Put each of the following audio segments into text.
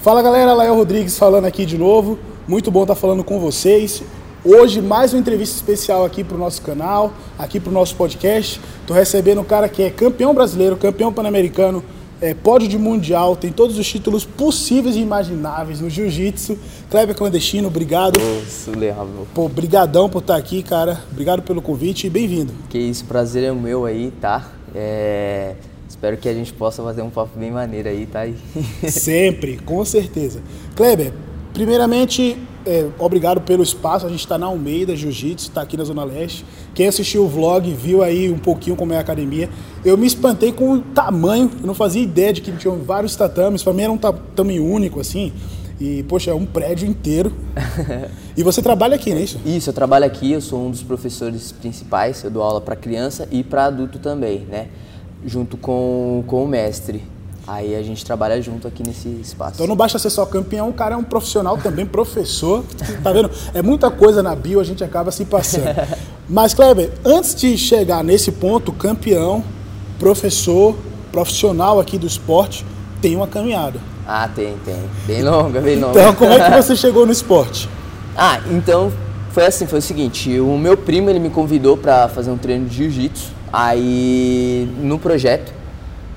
Fala galera, Lael Rodrigues falando aqui de novo. Muito bom estar falando com vocês. Hoje, mais uma entrevista especial aqui para o nosso canal, aqui para o nosso podcast. Estou recebendo um cara que é campeão brasileiro, campeão pan-americano, é, pódio de mundial, tem todos os títulos possíveis e imagináveis no jiu-jitsu. Kleber Clandestino, obrigado. Surreal. Pô, brigadão por estar aqui, cara. Obrigado pelo convite e bem-vindo. Que isso, prazer é meu aí, tá? É... Espero que a gente possa fazer um papo bem maneiro aí, tá? Sempre, com certeza. Kleber, primeiramente, é, obrigado pelo espaço. A gente está na Almeida Jiu-Jitsu, está aqui na Zona Leste. Quem assistiu o vlog viu aí um pouquinho como é a academia. Eu me espantei com o tamanho, eu não fazia ideia de que tinham vários tatames. Para mim era um tamanho único, assim. E, poxa, é um prédio inteiro. e você trabalha aqui, não é isso? Isso, eu trabalho aqui, eu sou um dos professores principais. Eu dou aula para criança e para adulto também, né? Junto com, com o mestre. Aí a gente trabalha junto aqui nesse espaço. Então não basta ser só campeão, o cara é um profissional também, professor. Tá vendo? É muita coisa na bio, a gente acaba se passando. Mas, Kleber, antes de chegar nesse ponto, campeão, professor, profissional aqui do esporte, tem uma caminhada. Ah, tem, tem. Bem longa, bem longa. Então, como é que você chegou no esporte? Ah, então foi assim, foi o seguinte, o meu primo ele me convidou para fazer um treino de jiu-jitsu Aí no projeto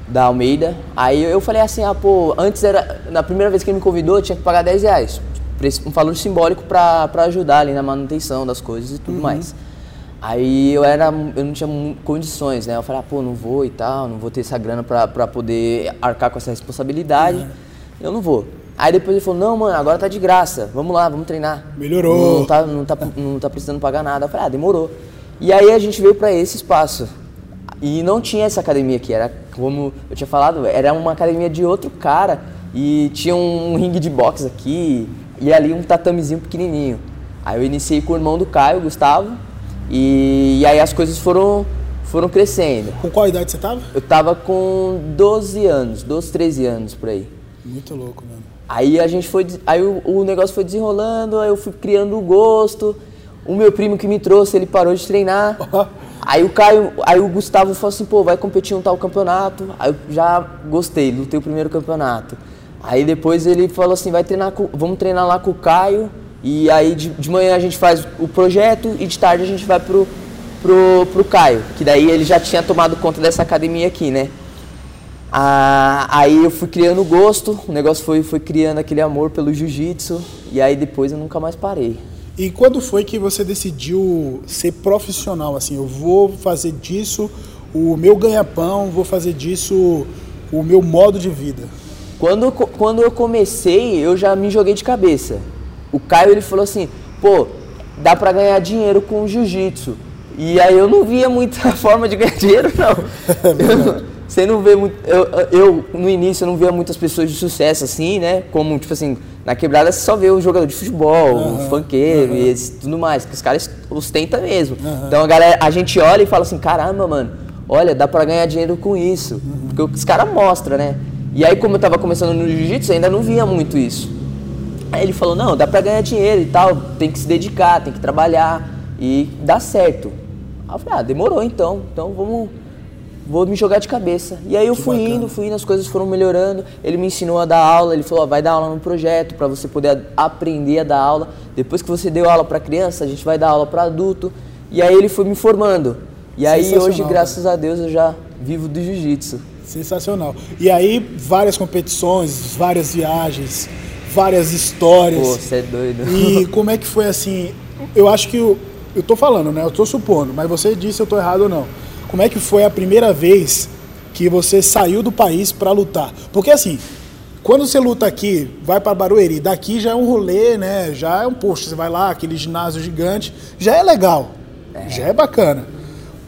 da Almeida, aí eu falei assim, ah, pô, antes era, na primeira vez que ele me convidou, eu tinha que pagar 10 reais. Um valor simbólico para ajudar ali na manutenção das coisas e tudo uhum. mais. Aí eu era, eu não tinha condições, né? Eu falei, ah, pô, não vou e tal, não vou ter essa grana para poder arcar com essa responsabilidade. Uhum. Eu não vou. Aí depois ele falou, não, mano, agora tá de graça, vamos lá, vamos treinar. Melhorou. Não tá, não tá, não tá precisando pagar nada. Eu falei, ah, demorou. E aí a gente veio para esse espaço. E não tinha essa academia aqui, era como eu tinha falado, era uma academia de outro cara e tinha um ringue de boxe aqui e ali um tatamezinho pequenininho. Aí eu iniciei com o irmão do Caio, Gustavo, e, e aí as coisas foram foram crescendo. Com qual idade você tava? Eu tava com 12 anos, 12, 13 anos por aí. Muito louco, mano. Aí a gente foi, aí o, o negócio foi desenrolando, aí eu fui criando o gosto. O meu primo que me trouxe, ele parou de treinar. Aí o Caio, aí o Gustavo falou assim, pô, vai competir um tal campeonato. Aí eu já gostei, lutei o primeiro campeonato. Aí depois ele falou assim, vai treinar com, vamos treinar lá com o Caio. E aí de, de manhã a gente faz o projeto e de tarde a gente vai pro, pro, pro Caio. Que daí ele já tinha tomado conta dessa academia aqui, né? Ah, aí eu fui criando gosto, o negócio foi, foi criando aquele amor pelo jiu-jitsu. E aí depois eu nunca mais parei. E quando foi que você decidiu ser profissional? Assim, eu vou fazer disso o meu ganha-pão, vou fazer disso o meu modo de vida. Quando, quando eu comecei, eu já me joguei de cabeça. O Caio ele falou assim, pô, dá para ganhar dinheiro com jiu-jitsu. E aí eu não via muita forma de ganhar dinheiro, não. você não vê muito. Eu, eu, no início, eu não via muitas pessoas de sucesso assim, né? Como, tipo assim, na quebrada você só vê o jogador de futebol, uhum, o funkeiro uhum. e esse, tudo mais, que os caras ostentam mesmo. Uhum. Então a galera, a gente olha e fala assim, caramba, mano, olha, dá pra ganhar dinheiro com isso. Uhum. Porque os caras mostram, né? E aí, como eu tava começando no jiu-jitsu, ainda não via muito isso. Aí ele falou, não, dá pra ganhar dinheiro e tal, tem que se dedicar, tem que trabalhar e dá certo. Aí eu falei, ah, demorou então, então vamos vou me jogar de cabeça. E aí eu que fui bacana. indo, fui indo, as coisas foram melhorando. Ele me ensinou a dar aula, ele falou, vai dar aula no projeto para você poder aprender a dar aula. Depois que você deu aula para criança, a gente vai dar aula para adulto. E aí ele foi me formando. E aí hoje, graças a Deus, eu já vivo do jiu-jitsu. Sensacional. E aí várias competições, várias viagens, várias histórias. Pô, você é doido. E como é que foi assim? Eu acho que eu, eu tô falando, né? Eu tô supondo, mas você disse se eu tô errado ou não. Como é que foi a primeira vez que você saiu do país para lutar? Porque assim, quando você luta aqui, vai para Barueri, daqui já é um rolê, né? Já é um posto, você vai lá, aquele ginásio gigante, já é legal, é. já é bacana.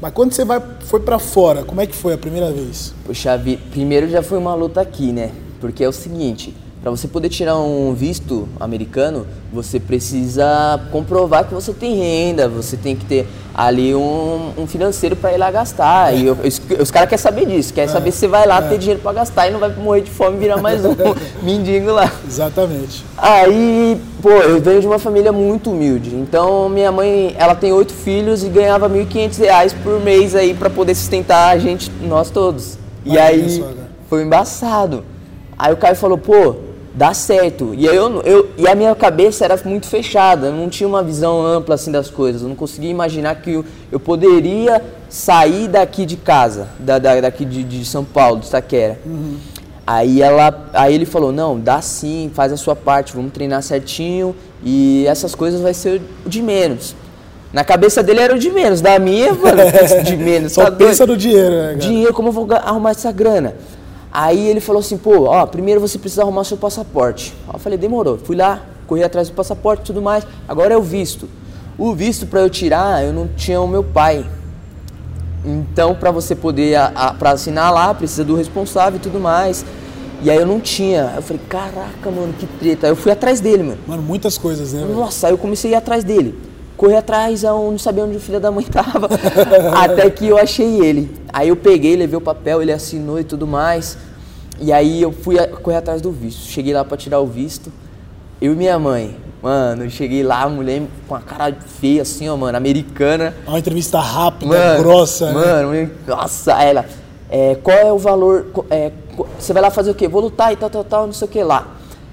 Mas quando você vai, foi para fora, como é que foi a primeira vez? Puxa, primeiro já foi uma luta aqui, né? Porque é o seguinte, para você poder tirar um visto americano, você precisa comprovar que você tem renda, você tem que ter ali um, um financeiro para ir lá gastar. E eu, os, os caras querem saber disso, querem é, saber se você vai lá é. ter dinheiro para gastar e não vai morrer de fome e virar mais um mendigo lá. Exatamente. Aí, pô, eu venho de uma família muito humilde. Então, minha mãe, ela tem oito filhos e ganhava R$ 1.500 por mês aí para poder sustentar a gente, nós todos. e aí, foi embaçado. Aí o Caio falou, pô, dá certo. E, eu, eu, e a minha cabeça era muito fechada, eu não tinha uma visão ampla assim das coisas. Eu não conseguia imaginar que eu, eu poderia sair daqui de casa, da, da daqui de, de, São Paulo, de Itaquera. Uhum. Aí, ela, aí ele falou, não, dá sim, faz a sua parte, vamos treinar certinho e essas coisas vai ser o de menos. Na cabeça dele era o de menos, da minha, mano, de menos. Só tá pensa no dinheiro, né, cara? Dinheiro, como eu vou arrumar essa grana? Aí ele falou assim, pô, ó, primeiro você precisa arrumar seu passaporte. Aí eu falei, demorou. Fui lá, corri atrás do passaporte e tudo mais. Agora é o visto. O visto para eu tirar, eu não tinha o meu pai. Então, para você poder para assinar lá, precisa do responsável e tudo mais. E aí eu não tinha. Eu falei, caraca, mano, que treta. Aí eu fui atrás dele, mano. Mano, muitas coisas, né? Nossa, aí eu comecei a ir atrás dele corri atrás, eu não sabia onde o filho da mãe tava, até que eu achei ele. Aí eu peguei, levei o papel, ele assinou e tudo mais. E aí eu fui correr atrás do visto. Cheguei lá para tirar o visto. Eu e minha mãe. Mano, eu cheguei lá, a mulher com a cara feia assim, ó, mano, americana. Uma entrevista rápida, mano, grossa, né? Mano, né? nossa, ela. É, qual é o valor? É, você vai lá fazer o quê? Vou lutar e tal, tal, tal, não sei o que lá.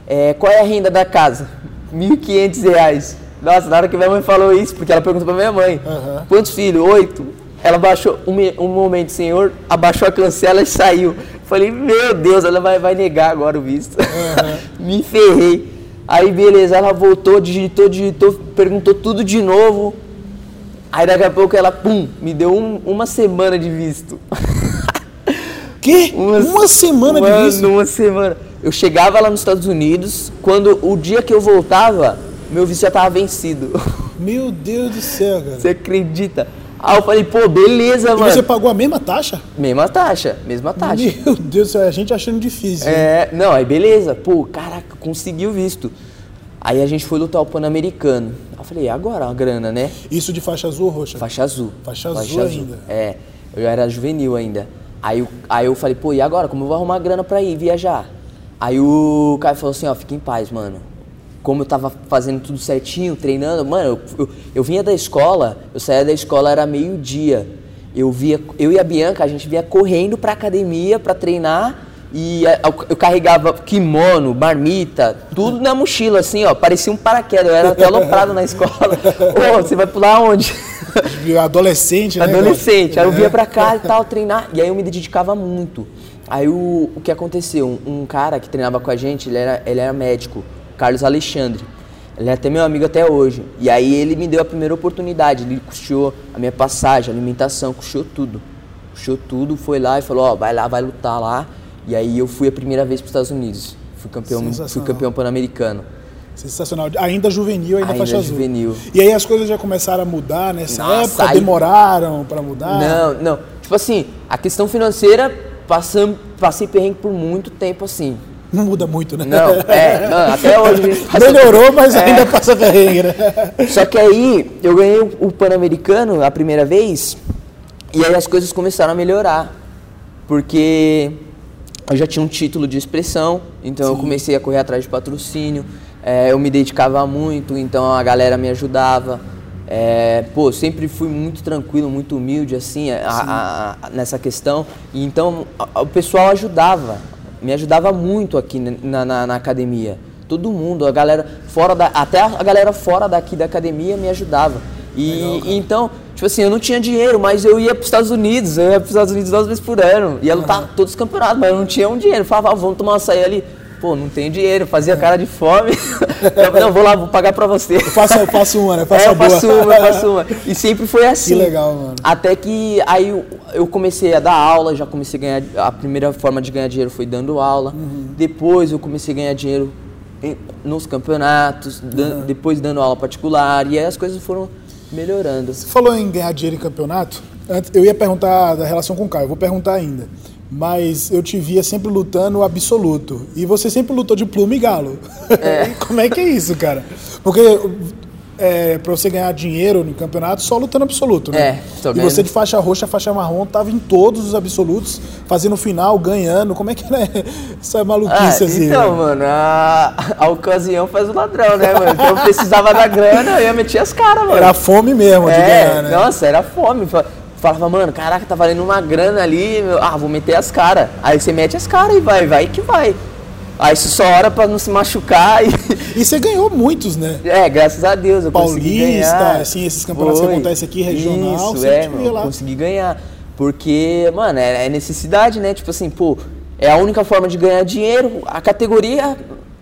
É, qual é a renda da casa? R$ 1.500. Nossa, na hora que minha mãe falou isso, porque ela perguntou pra minha mãe: uhum. quantos filhos? Oito. Ela baixou, um, um momento, senhor, abaixou a cancela e saiu. Falei, meu Deus, ela vai, vai negar agora o visto. Uhum. Me ferrei. Aí, beleza, ela voltou, digitou, digitou, perguntou tudo de novo. Aí, daqui a pouco, ela, pum, me deu um, uma semana de visto. Que? Uma, uma semana mano, de visto? Uma semana. Eu chegava lá nos Estados Unidos, quando o dia que eu voltava, meu vício já tava vencido. Meu Deus do céu, cara. Você acredita? Aí eu falei, pô, beleza, mano. E você pagou a mesma taxa? Mesma taxa, mesma taxa. Meu Deus do céu, a gente achando difícil. É, hein? não, aí beleza. Pô, caraca, conseguiu visto. Aí a gente foi lutar o Pan-Americano. Eu falei, agora a grana, né? Isso de faixa azul ou roxa? Faixa azul. Faixa, faixa azul, azul ainda. É, eu era juvenil ainda. Aí, aí eu falei, pô, e agora? Como eu vou arrumar grana pra ir viajar? Aí o cara falou assim, ó, fica em paz, mano como eu tava fazendo tudo certinho, treinando, mano, eu, eu, eu vinha da escola, eu saía da escola, era meio-dia. Eu via, eu e a Bianca, a gente via correndo pra academia pra treinar e eu, carregava kimono, marmita, tudo na mochila, assim, ó, parecia um paraquedas, eu era até aloprado na escola. Ô, você vai pular onde? Adolescente, né? Adolescente. Aí eu via pra cá e tal, treinar, e aí eu me dedicava muito. Aí o, o que aconteceu? Um, um cara que treinava com a gente, ele era, ele era médico. Carlos Alexandre. Ele é até meu amigo até hoje. E aí ele me deu a primeira oportunidade. Ele custeou a minha passagem, a alimentação, custeou tudo. Custeou tudo, foi lá e falou, ó, oh, vai lá, vai lutar lá. E aí eu fui a primeira vez para os Estados Unidos. Fui campeão, fui campeão pan-americano. Sensacional. Ainda juvenil, ainda, ainda faixa juvenil. azul. E aí as coisas já começaram a mudar nessa Nossa, época? Aí... Demoraram para mudar? Não, não. Tipo assim, a questão financeira, passam, passei perrengue por muito tempo assim. Não muda muito, né? Não, é, não, até hoje Melhorou, mas é. ainda passa perrengue, né? Só que aí eu ganhei o Pan-Americano a primeira vez e aí as coisas começaram a melhorar. Porque eu já tinha um título de expressão, então Sim. eu comecei a correr atrás de patrocínio, é, eu me dedicava muito, então a galera me ajudava. É, pô, sempre fui muito tranquilo, muito humilde, assim, a, a, a, nessa questão. E então o pessoal ajudava me ajudava muito aqui na, na, na, academia. Todo mundo, a galera fora da, até a galera fora daqui da academia me ajudava. E Legal, então, tipo assim, eu não tinha dinheiro, mas eu ia para os Estados Unidos, eu ia para os Estados Unidos duas vezes por ano, ia lutar uhum. todos os campeonatos, mas eu não tinha um dinheiro. Eu falava, ah, vamos tomar uma açaí ali. Pô, não tenho dinheiro, fazia cara de fome. não, vou lá, vou pagar pra você. Eu faço, eu faço uma, né? Faço é, eu faço uma, eu faço uma. E sempre foi assim. Que legal, mano. Até que aí eu comecei a dar aula, já comecei a ganhar. A primeira forma de ganhar dinheiro foi dando aula. Uhum. Depois eu comecei a ganhar dinheiro nos campeonatos, uhum. depois dando aula particular. E aí as coisas foram melhorando. Você falou em ganhar dinheiro em campeonato? Eu ia perguntar da relação com o Caio, vou perguntar ainda mas eu te via sempre lutando absoluto. E você sempre lutou de pluma e galo. É. Como é que é isso, cara? Porque é, para você ganhar dinheiro no campeonato, só lutando absoluto, né? É, E você de faixa roxa, faixa marrom, tava em todos os absolutos, fazendo final, ganhando. Como é que era essa maluquice ah, assim? Então, né? mano, a, a ocasião faz o ladrão, né, mano? Então eu precisava da grana, eu ia meter as caras, mano. Era fome mesmo de é, ganhar, né? Nossa, era fome falava, mano, caraca, tá valendo uma grana ali, meu, ah, vou meter as caras. Aí você mete as caras e vai, vai que vai. Aí você só ora pra não se machucar e. E você ganhou muitos, né? É, graças a Deus. Eu consegui Paulista, assim, esses campeonatos que acontecem aqui, regional, Isso, é, mano, lá. consegui ganhar. Porque, mano, é, é necessidade, né? Tipo assim, pô, é a única forma de ganhar dinheiro. A categoria,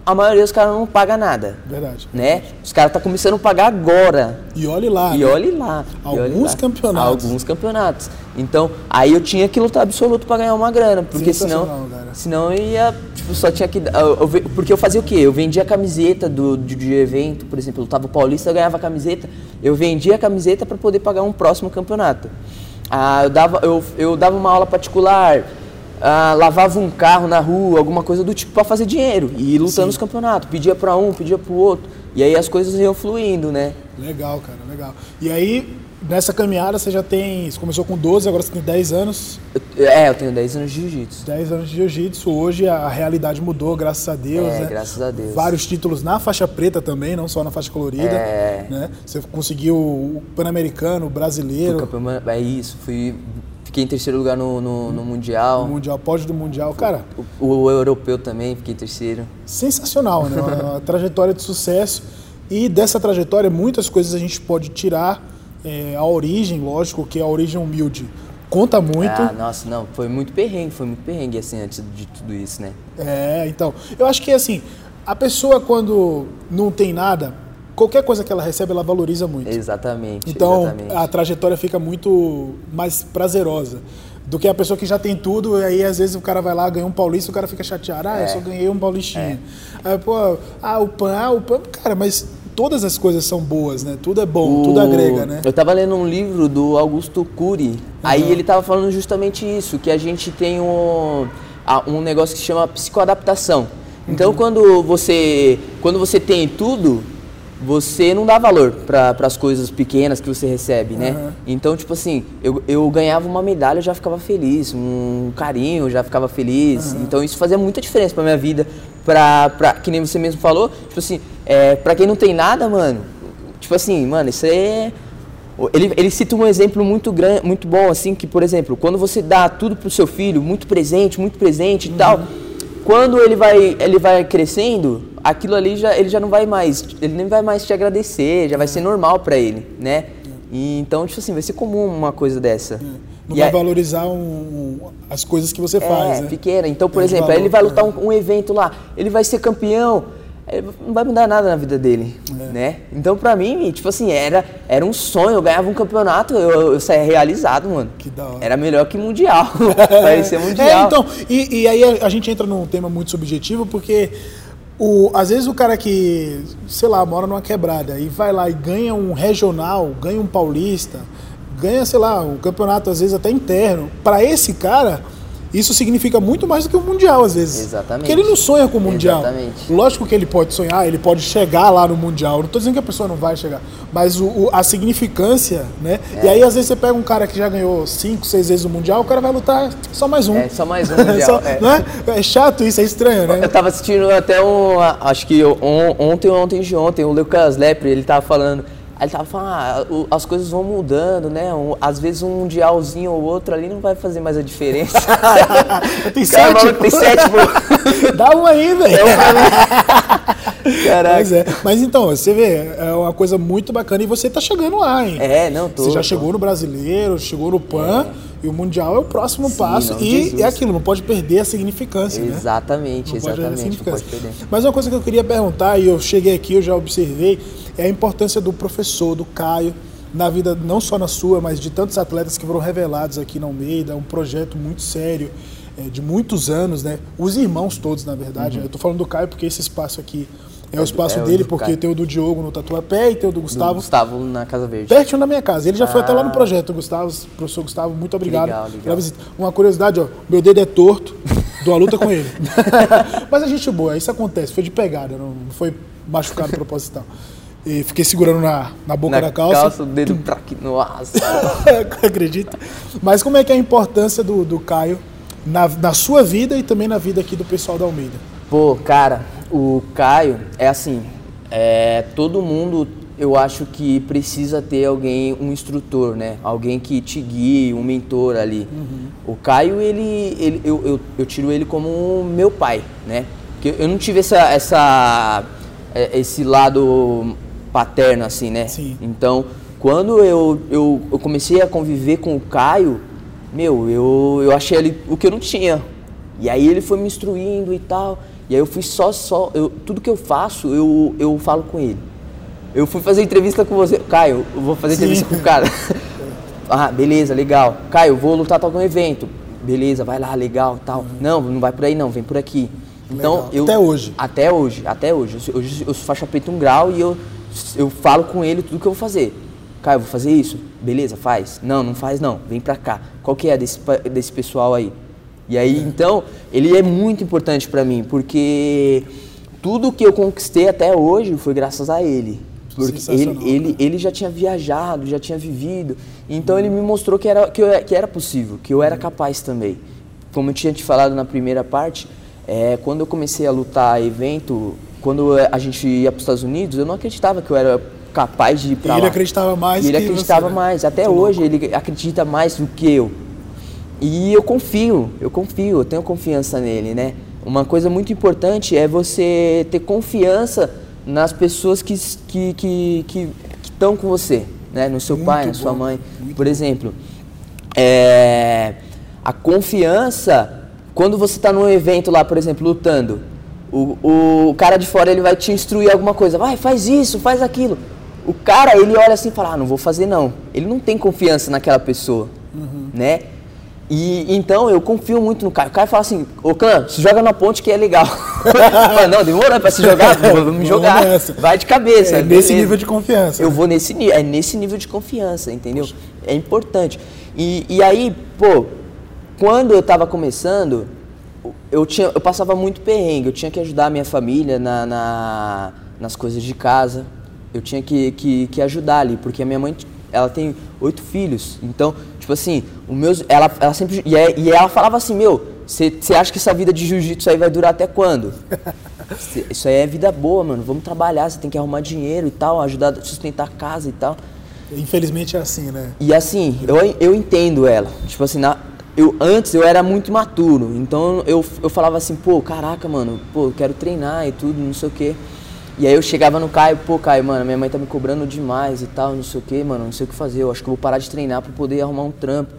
a maioria dos caras não paga nada. Verdade. Né? Os caras tá começando a pagar agora. E olhe lá. E né? olhe lá. e olhe Alguns lá. campeonatos. Alguns campeonatos. Então, aí eu tinha que lutar absoluto pra ganhar uma grana. Porque senão. Cara. Senão eu ia. Tipo, só tinha que. eu- eu porque eu fazia o quê? Eu vendia camiseta do, de, de evento, por exemplo, eu lutava o Paulista, eu ganhava camiseta. Eu vendia a camiseta pra poder pagar um próximo campeonato. Ah, eu, dava, eu, eu dava uma aula particular. Ah, lavava um carro na rua, alguma coisa do tipo pra fazer dinheiro e ir lutando Sim. nos campeonatos, pedia pra um, pedia pro outro, e aí as coisas iam fluindo, né? Legal, cara, legal. E aí, nessa caminhada, você já tem. Você começou com 12, agora você tem 10 anos. Eu- é, eu tenho 10 anos de jiu-jitsu. 10 anos de jiu-jitsu. Hoje a realidade mudou, graças a Deus. É, né? graças a Deus. Vários títulos na faixa preta também, não só na faixa colorida. É. Né? Você conseguiu o Pan-Americano, o brasileiro, campeão, é isso, fui, fiquei em terceiro lugar no, no, no Mundial. o Mundial, pódio do Mundial. Cara, O, o europeu também, fiquei em terceiro. sensacional, né? Uma, uma trajetória de sucesso. E dessa trajetória, muitas coisas a gente pode tirar. É, a origem, lógico, que é a origem humilde. Conta muito. Ah, nossa, não, foi muito perrengue, foi muito perrengue assim antes de tudo isso, né? É, então, eu acho que assim, a pessoa quando não tem nada, qualquer coisa que ela recebe, ela valoriza muito. Exatamente, Então, exatamente. a trajetória fica muito mais prazerosa do que a pessoa que já tem tudo, e aí às vezes o cara vai lá, ganha um paulista, o cara fica chateado, ah, eu É. só ganhei um paulistinha. Aí, pô, ah, o pan, ah, o pan, cara, mas todas as coisas são boas, né? Tudo é bom, tudo O- agrega, né? Eu tava lendo um livro do Augusto Cury, aí ele tava falando justamente isso, que a gente tem um, um negócio que se chama psicoadaptação. Então quando você quando você tem tudo, você não dá valor para as coisas pequenas que você recebe, né? Aham. Então, tipo assim, eu, eu ganhava uma medalha, eu já ficava feliz, um carinho, eu já ficava feliz. Então isso fazia muita diferença pra minha vida, pra, pra, que nem você mesmo falou, tipo assim, é, pra quem não tem nada, mano, tipo assim, mano, isso é... Ele, ele cita um exemplo muito grande, muito bom, assim, que, por exemplo, quando você dá tudo pro seu filho, muito presente, muito presente e tal, quando ele vai, ele vai crescendo, aquilo ali já, ele já não vai mais, ele nem vai mais te agradecer, já vai ser normal pra ele, né? E, então, tipo assim, vai ser comum uma coisa dessa. Não E vai valorizar um- um- as coisas que você faz, é, né? pequena. Então, por Perde exemplo, aí valor, ele vai lutar é. um, um evento lá, ele vai ser campeão, não vai mudar nada na vida dele, É. né? Então, pra mim, tipo assim, era, era um sonho, eu ganhava um campeonato, eu, eu saía realizado, mano. Que da hora. Era melhor que mundial, parecia mundial. É, então, e, e aí a, a gente entra num tema muito subjetivo, porque o, às vezes o cara que, sei lá, mora numa quebrada e vai lá e ganha um regional, ganha um paulista, ganha, sei lá, um campeonato às vezes até interno, para esse cara, isso significa muito mais do que o mundial às vezes. Exatamente. Porque ele não sonha com o mundial. Exatamente. Lógico que ele pode sonhar, ele pode chegar lá no mundial. Não estou dizendo que a pessoa não vai chegar, mas o, o- a significância, né? É. E aí às vezes você pega um cara que já ganhou cinco, seis vezes o mundial, o cara vai lutar só mais um. É, só mais um mundial, Só- é. Não é? é chato isso, é estranho, né? Eu tava assistindo até um. Acho que on- ontem ou ontem de ontem, o Lucas Lepre, ele tava falando. Aí ele tava falando, ah, as coisas vão mudando, né? Às vezes um mundialzinho ou outro ali não vai fazer mais a diferença. Tem Cara, sete, maluco, tem sete, pô. Dá um aí, velho. Caraca. Mas, é. Mas então, você vê, é uma coisa muito bacana e você tá chegando lá, hein? É, não, tô. Você já tô. chegou no brasileiro, chegou no PAN e o Mundial é o próximo passo. não, E Jesus. é aquilo, não pode perder a significância, né? Exatamente, a exatamente. Mas uma coisa que eu queria perguntar, e eu cheguei aqui, eu já observei, é a importância do professor, do Caio, na vida, não só na sua, mas de tantos atletas que foram revelados aqui na Almeida, um projeto muito sério, é, de muitos anos, né? Os irmãos todos, na verdade. Eu tô falando do Caio porque esse espaço aqui é o espaço Uhum. é dele, porque Caio. tem o do Diogo no Tatuapé e tem o do Do Gustavo Gustavo na Casa Verde. pertinho da minha casa. Ele já foi até lá no Ah. projeto, Gustavo, professor Gustavo, muito obrigado legal, legal. pela visita. Uma curiosidade, ó, meu dedo é torto, dou a luta com ele. Mas a gente boa, isso acontece, foi de pegada, não foi machucado proposital. E fiquei segurando na, na boca na da calça. o dedo pra aqui. Nossa. Acredita? Mas como é que é a importância do, do Caio na, na sua vida e também na vida aqui do pessoal da Almeida? Pô, cara, o Caio é assim, é, todo mundo eu acho que precisa ter alguém, um instrutor, né? Alguém que te guie, um mentor ali. O Caio, ele, ele eu, eu, eu tiro ele como meu pai, né? Porque eu não tive essa, essa, é, esse lado paterno, assim, né? Sim. Então, quando eu, eu, eu comecei a conviver com o Caio, meu, eu, eu achei ele o que eu não tinha. E aí ele foi me instruindo e tal. E aí eu fui só, só, eu, tudo que eu faço, eu, eu falo com ele. Eu fui fazer entrevista com você. Caio, eu vou fazer Sim. entrevista com o cara. ah, beleza, legal. Caio, eu vou lutar tal um evento. Beleza, vai lá, legal, tal. Não, não vai por aí não, vem por aqui. Então, Legal. eu, Até hoje? Até hoje, até hoje. Eu, hoje eu sou faixa preta um grau e eu, eu falo com ele tudo que eu vou fazer. Caio, eu vou fazer isso? Beleza, faz. Não, não faz não. Vem pra cá. Qual que é desse, desse pessoal aí? E aí, então, ele é muito importante pra mim, porque tudo que eu conquistei até hoje foi graças a ele. Porque ele, ele, ele já tinha viajado, já tinha vivido. Então ele me mostrou que era, que, eu, que era possível, que eu era capaz também. Como eu tinha te falado na primeira parte, é, quando eu comecei a lutar evento, quando a gente ia para os Estados Unidos, eu não acreditava que eu era capaz de ir para Ele lá. acreditava mais E ele que acreditava você, né? mais. Até hoje ele acredita mais do que eu. E eu confio, eu confio, eu tenho confiança nele, né? Uma coisa muito importante é você ter confiança nas pessoas que estão que, que, que, que com você, né? No seu Muito pai, na sua bom, mãe. muito Por exemplo, é, a confiança, quando você está num evento lá, por exemplo, lutando, o, o cara de fora ele vai te instruir alguma coisa, vai, faz isso, faz aquilo. O cara, ele olha assim e fala, ah, não vou fazer não. Ele não tem confiança naquela pessoa, né? E então eu confio muito no Caio. O Caio fala assim, ô Clã, se joga na ponte que é legal. Fala, não, demorou pra se jogar, vamos me Vamos jogar. Vai de cabeça. É nesse nível de confiança. Eu né? vou nesse nível, é nesse nível de confiança, entendeu? É importante. E, e aí, pô, quando eu tava começando, eu, tinha, eu passava muito perrengue, eu tinha que ajudar a minha família na, na- nas coisas de casa, eu tinha que, que, que ajudar ali, porque a minha mãe, ela tem oito filhos, então, tipo assim, o meus, ela, ela sempre, e, é- e ela falava assim, meu, você acha que essa vida de jiu-jitsu aí vai durar até quando? Cê- Isso aí é vida boa, mano. Vamos trabalhar, você tem que arrumar dinheiro e tal, ajudar a sustentar a casa e tal. Infelizmente é assim, né? E assim, eu, eu entendo ela. Tipo assim, na, eu, antes eu era muito maturo. Então eu, eu falava assim, pô, caraca, mano, pô, eu quero treinar e tudo, não sei o quê. E aí eu chegava no Caio, pô, Caio, mano, minha mãe tá me cobrando demais e tal, não sei o quê, mano, não sei o que fazer. Eu acho que eu vou parar de treinar pra poder arrumar um trampo.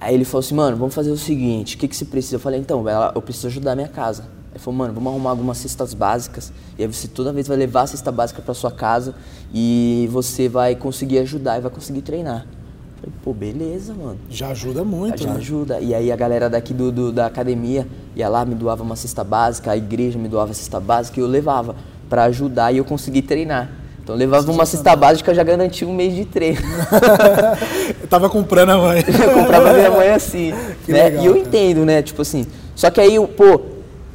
Aí ele falou assim, mano, vamos fazer o seguinte, o que, que você precisa? Eu falei, então, ela- eu preciso ajudar a minha casa. Ele falou, mano, vamos arrumar algumas cestas básicas. E aí você toda vez vai levar a cesta básica pra sua casa e você vai conseguir ajudar e vai conseguir treinar. Eu falei, pô, beleza, mano. Já ajuda muito, Já né? ajuda. E aí a galera daqui do, do- da academia ia lá, me doava uma cesta básica, a igreja me doava cesta básica e eu levava pra ajudar e eu consegui treinar. Então eu levava uma cesta básica já garantia um mês de treino. Eu tava comprando a mãe. eu comprava minha mãe assim. Que né? legal, e eu cara. entendo, né? Tipo assim. Só que aí, pô,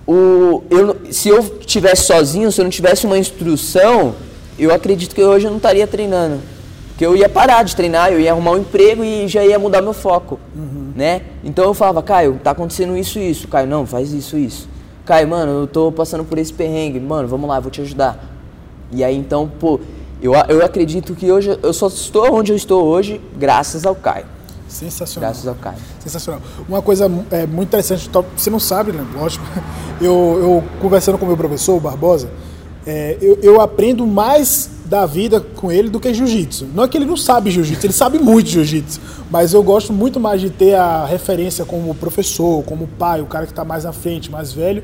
o, eu, se eu tivesse sozinho, se eu não tivesse uma instrução, eu acredito que hoje eu não estaria treinando. Porque eu ia parar de treinar, eu ia arrumar um emprego e já ia mudar meu foco. Uhum. Né? Então eu falava, Caio, tá acontecendo isso e isso. Caio, não, faz isso isso. Caio, mano, eu tô passando por esse perrengue. Mano, vamos lá, vou te ajudar. E aí então, pô, eu, eu acredito que hoje eu só estou onde eu estou hoje graças ao Caio. Sensacional. Graças ao Caio. Sensacional. Uma coisa é, muito interessante, você não sabe, né? Lógico. Eu, eu conversando com o meu professor, o Barbosa, é, eu, eu aprendo mais da vida com ele do que jiu-jitsu. Não é que ele não sabe jiu-jitsu, ele sabe muito jiu-jitsu. Mas eu gosto muito mais de ter a referência como professor, como pai, o cara que está mais à frente, mais velho,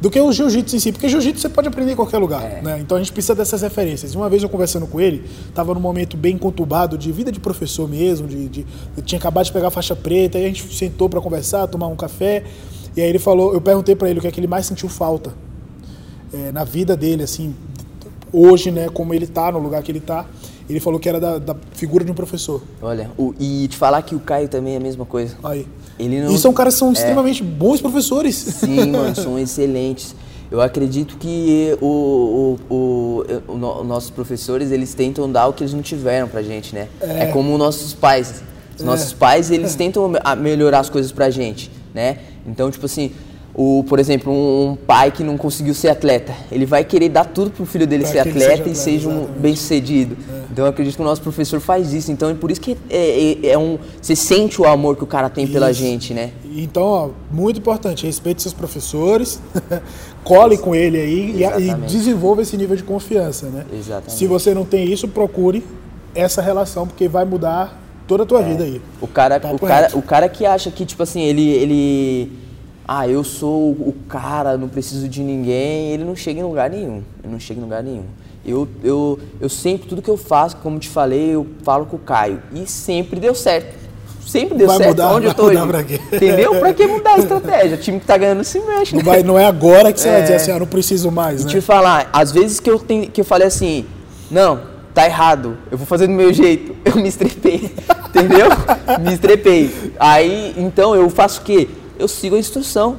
do que o jiu-jitsu em si. Porque jiu-jitsu você pode aprender em qualquer lugar. Né? Então a gente precisa dessas referências. E Uma vez eu conversando com ele, estava num momento bem conturbado de vida de professor mesmo, de, de- eu tinha acabado de pegar a faixa preta, aí a gente sentou para conversar, tomar um café. E aí ele falou, eu perguntei para ele o que é que ele mais sentiu falta é, na vida dele, assim, hoje, né, como ele tá no lugar que ele tá. Ele falou que era da, da figura de um professor. Olha, o- e te falar que o Caio também é a mesma coisa. Aí. Ele não. E são caras que são É. extremamente bons professores. Sim, mano, são excelentes. Eu acredito que o, o, o, o no- nossos professores, eles tentam dar o que eles não tiveram pra gente, né? É, como nossos pais. Os nossos pais, eles tentam a melhorar as coisas pra gente, né? Então, tipo assim, o, por exemplo, um, um pai que não conseguiu ser atleta, ele vai querer dar tudo pro filho dele Pra ser atleta seja e seja um exatamente. bem sucedido. Então eu acredito que o nosso professor faz isso. Então é por isso que é, é- é um, você sente o amor que o cara tem pela Isso. gente, né? Então, ó, muito importante, respeite seus professores, cole com ele aí e- e, desenvolva esse nível de confiança, né? Exatamente. Se você não tem isso, procure essa relação, porque vai mudar toda a tua vida aí. O cara, Tá o, correto. cara, o cara que acha que, tipo assim, ele, ele. Ah, eu sou o cara, não preciso de ninguém, ele não chega em lugar nenhum. Ele não chega em lugar nenhum. Eu, eu, eu sempre, tudo que eu faço, como te falei, eu falo com o Caio. E sempre deu certo. Sempre deu Vai certo. mudar- Onde eu vai tô mudar pra quê? Entendeu? Pra que mudar a estratégia? O time que tá ganhando se mexe, Não, né? vai, não é agora que você vai É. dizer assim, ah, não preciso mais, né? Te falar, às vezes que eu, tenho, que eu falei assim, não, tá errado, eu vou fazer do meu jeito, eu me estrepei, entendeu? me estrepei. Aí, então, eu faço o quê? Eu sigo a instrução.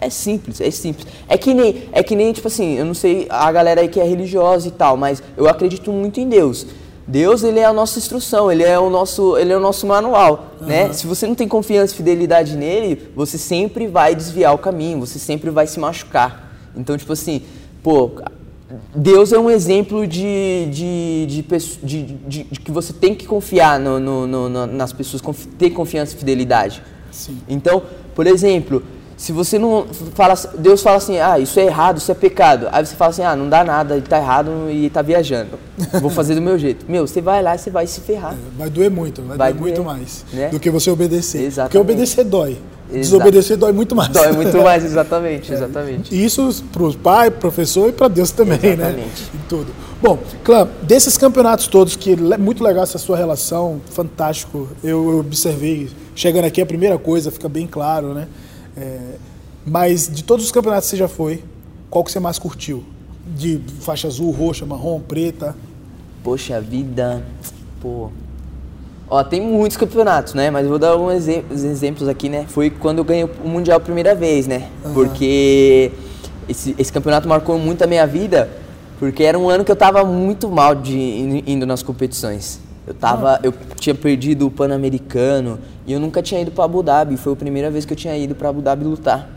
É simples, é simples. É que nem, é que nem, tipo assim, eu não sei a galera aí que é religiosa e tal, mas eu acredito muito em Deus. Deus, ele é a nossa instrução, ele é o nosso, ele é o nosso manual, né? Se você não tem confiança e fidelidade nele, você sempre vai desviar o caminho, você sempre vai se machucar. Então, tipo assim, pô, Deus é um exemplo de, de, de, de- de- de que você tem que confiar no- no- no- na- nas pessoas, ter confiança e fidelidade. Sim. Então, por exemplo, se você não fala, Deus fala assim, ah, isso é errado, isso é pecado. Aí você fala assim, ah, não dá nada, ele tá errado e tá viajando. Vou fazer do meu jeito. Meu, você vai lá e você vai se ferrar. Vai doer muito, vai, Vai doer muito mais né? do que você obedecer. Exatamente. Porque obedecer dói. Exato. Desobedecer dói muito mais. É muito mais, exatamente, exatamente. E Isso para o pai, professor e para Deus também, né? Exatamente. Em tudo. Bom, Clã, desses campeonatos todos, que é muito legal essa sua relação, fantástico. Eu observei, chegando aqui, a primeira coisa, fica bem claro, né? É, mas de todos os campeonatos que você já foi, qual que você mais curtiu? De faixa azul, roxa, marrom, preta? Poxa vida, pô. Ó, tem muitos campeonatos, né? Mas eu vou dar alguns exe- os exemplos aqui, né? Foi quando eu ganhei o Mundial a primeira vez, né? Porque esse, esse campeonato marcou muito a minha vida, porque era um ano que eu tava muito mal de in- indo nas competições. Eu tava, eu tinha perdido o Pan-Americano e eu nunca tinha ido para Abu Dhabi. Foi a primeira vez que eu tinha ido para Abu Dhabi lutar.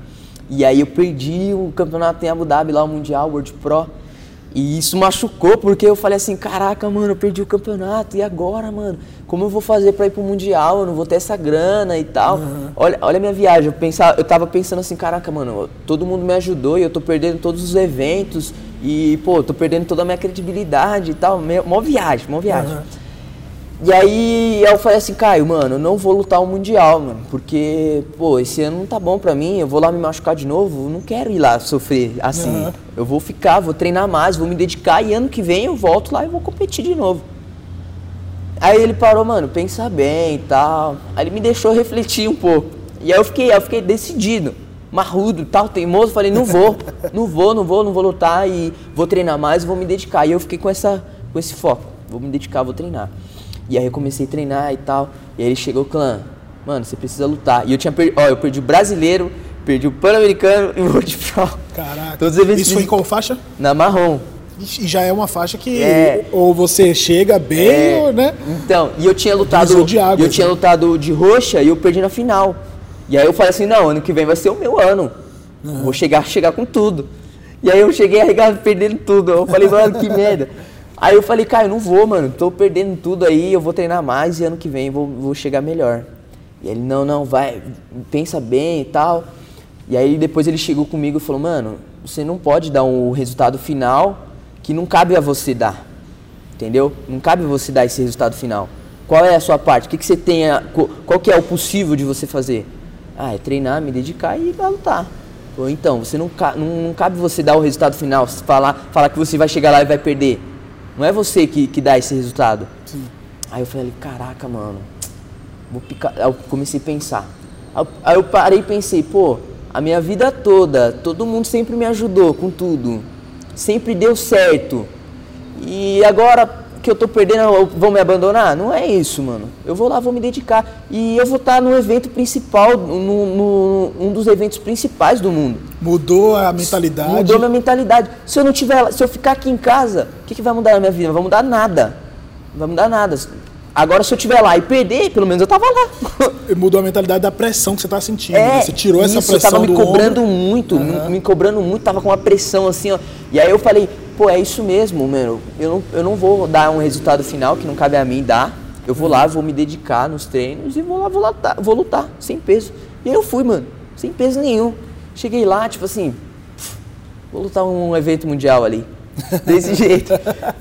E aí eu perdi o campeonato em Abu Dhabi lá, o Mundial World Pro. E isso machucou, porque eu falei assim, caraca, mano, eu perdi o campeonato, e agora, mano? Como eu vou fazer pra ir pro Mundial? Eu não vou ter essa grana e tal. Olha, olha a minha viagem, eu, pensava, eu tava pensando assim, caraca, mano, todo mundo me ajudou e eu tô perdendo todos os eventos, e, pô, tô perdendo toda a minha credibilidade e tal. Mó viagem, mó viagem. Aham. E aí eu falei assim, Caio, mano, eu não vou lutar o Mundial, mano, porque, pô, esse ano não tá bom pra mim, eu vou lá me machucar de novo, eu não quero ir lá sofrer assim. Aham. Eu vou ficar, vou treinar mais, vou me dedicar e ano que vem eu volto lá e vou competir de novo. Aí ele parou, mano, pensa bem e tal. Aí ele me deixou refletir um pouco. E aí eu fiquei, eu fiquei decidido, marrudo, tal, teimoso, falei, não vou, não vou, não vou, não vou lutar e vou treinar mais, vou me dedicar. E eu fiquei com essa com esse foco, vou me dedicar, vou treinar. E aí eu comecei a treinar e tal. E aí ele chegou, clã, mano, você precisa lutar. E eu tinha perdido, ó, eu perdi o brasileiro, perdi o pan-americano e o World Pro. Caraca. Todos os eventos Isso foi em qual faixa? na marrom. E já é uma faixa que É. ou você chega bem, É, ou, né? Então, e eu tinha lutado. De águas, eu tinha né? lutado de roxa e eu perdi na final. E aí eu falei assim, não, ano que vem vai ser o meu ano. Vou chegar, chegar com tudo. E aí eu cheguei arregado, perdendo tudo. Eu falei, mano, que merda. Aí eu falei, Caio, não vou, mano. Tô perdendo tudo aí, eu vou treinar mais e ano que vem vou, vou chegar melhor. E ele, não, não, vai, pensa bem e tal. E aí depois ele chegou comigo e falou, mano, você não pode dar um resultado final que não cabe a você dar. Entendeu? Não cabe você dar esse resultado final. Qual é a sua parte? O que, que você tem a, qual que é o possível de você fazer? Ah, é treinar, me dedicar e lutar. Ou então, você não, não, não cabe você dar o resultado final, falar, falar que você vai chegar lá e vai perder. Não é você que, que dá esse resultado. Sim. Aí eu falei, caraca, mano, vou picar. Aí eu comecei a pensar. Aí eu- Aí eu parei e pensei, pô, a minha vida toda, todo mundo sempre me ajudou com tudo. Sempre deu certo. E agora que eu tô perdendo, vão me abandonar? Não é isso, mano. Eu vou lá, vou me dedicar. E eu vou estar no evento principal, no, no- um dos eventos principais do mundo. Mudou a mentalidade. Mudou minha mentalidade. Se eu não tiver, lá- se eu ficar aqui em casa, o que, que vai mudar na minha vida? Não vai mudar nada. Não vai mudar nada. Agora, se eu estiver lá e perder, pelo menos eu tava lá. Mudou a mentalidade da pressão que você tá sentindo. É, né? Você tirou essa isso, pressão eu tava me do cobrando ombro. muito, me, me cobrando muito, tava com uma pressão assim, ó. E aí eu falei, pô, é isso mesmo, mano. Eu não, eu não vou dar um resultado final que não cabe a mim dar. Eu vou lá, vou me dedicar nos treinos e vou lá, vou lutar, vou lutar, sem peso. E aí eu fui, mano, sem peso nenhum. Cheguei lá, tipo assim, vou lutar um evento mundial ali. Desse jeito.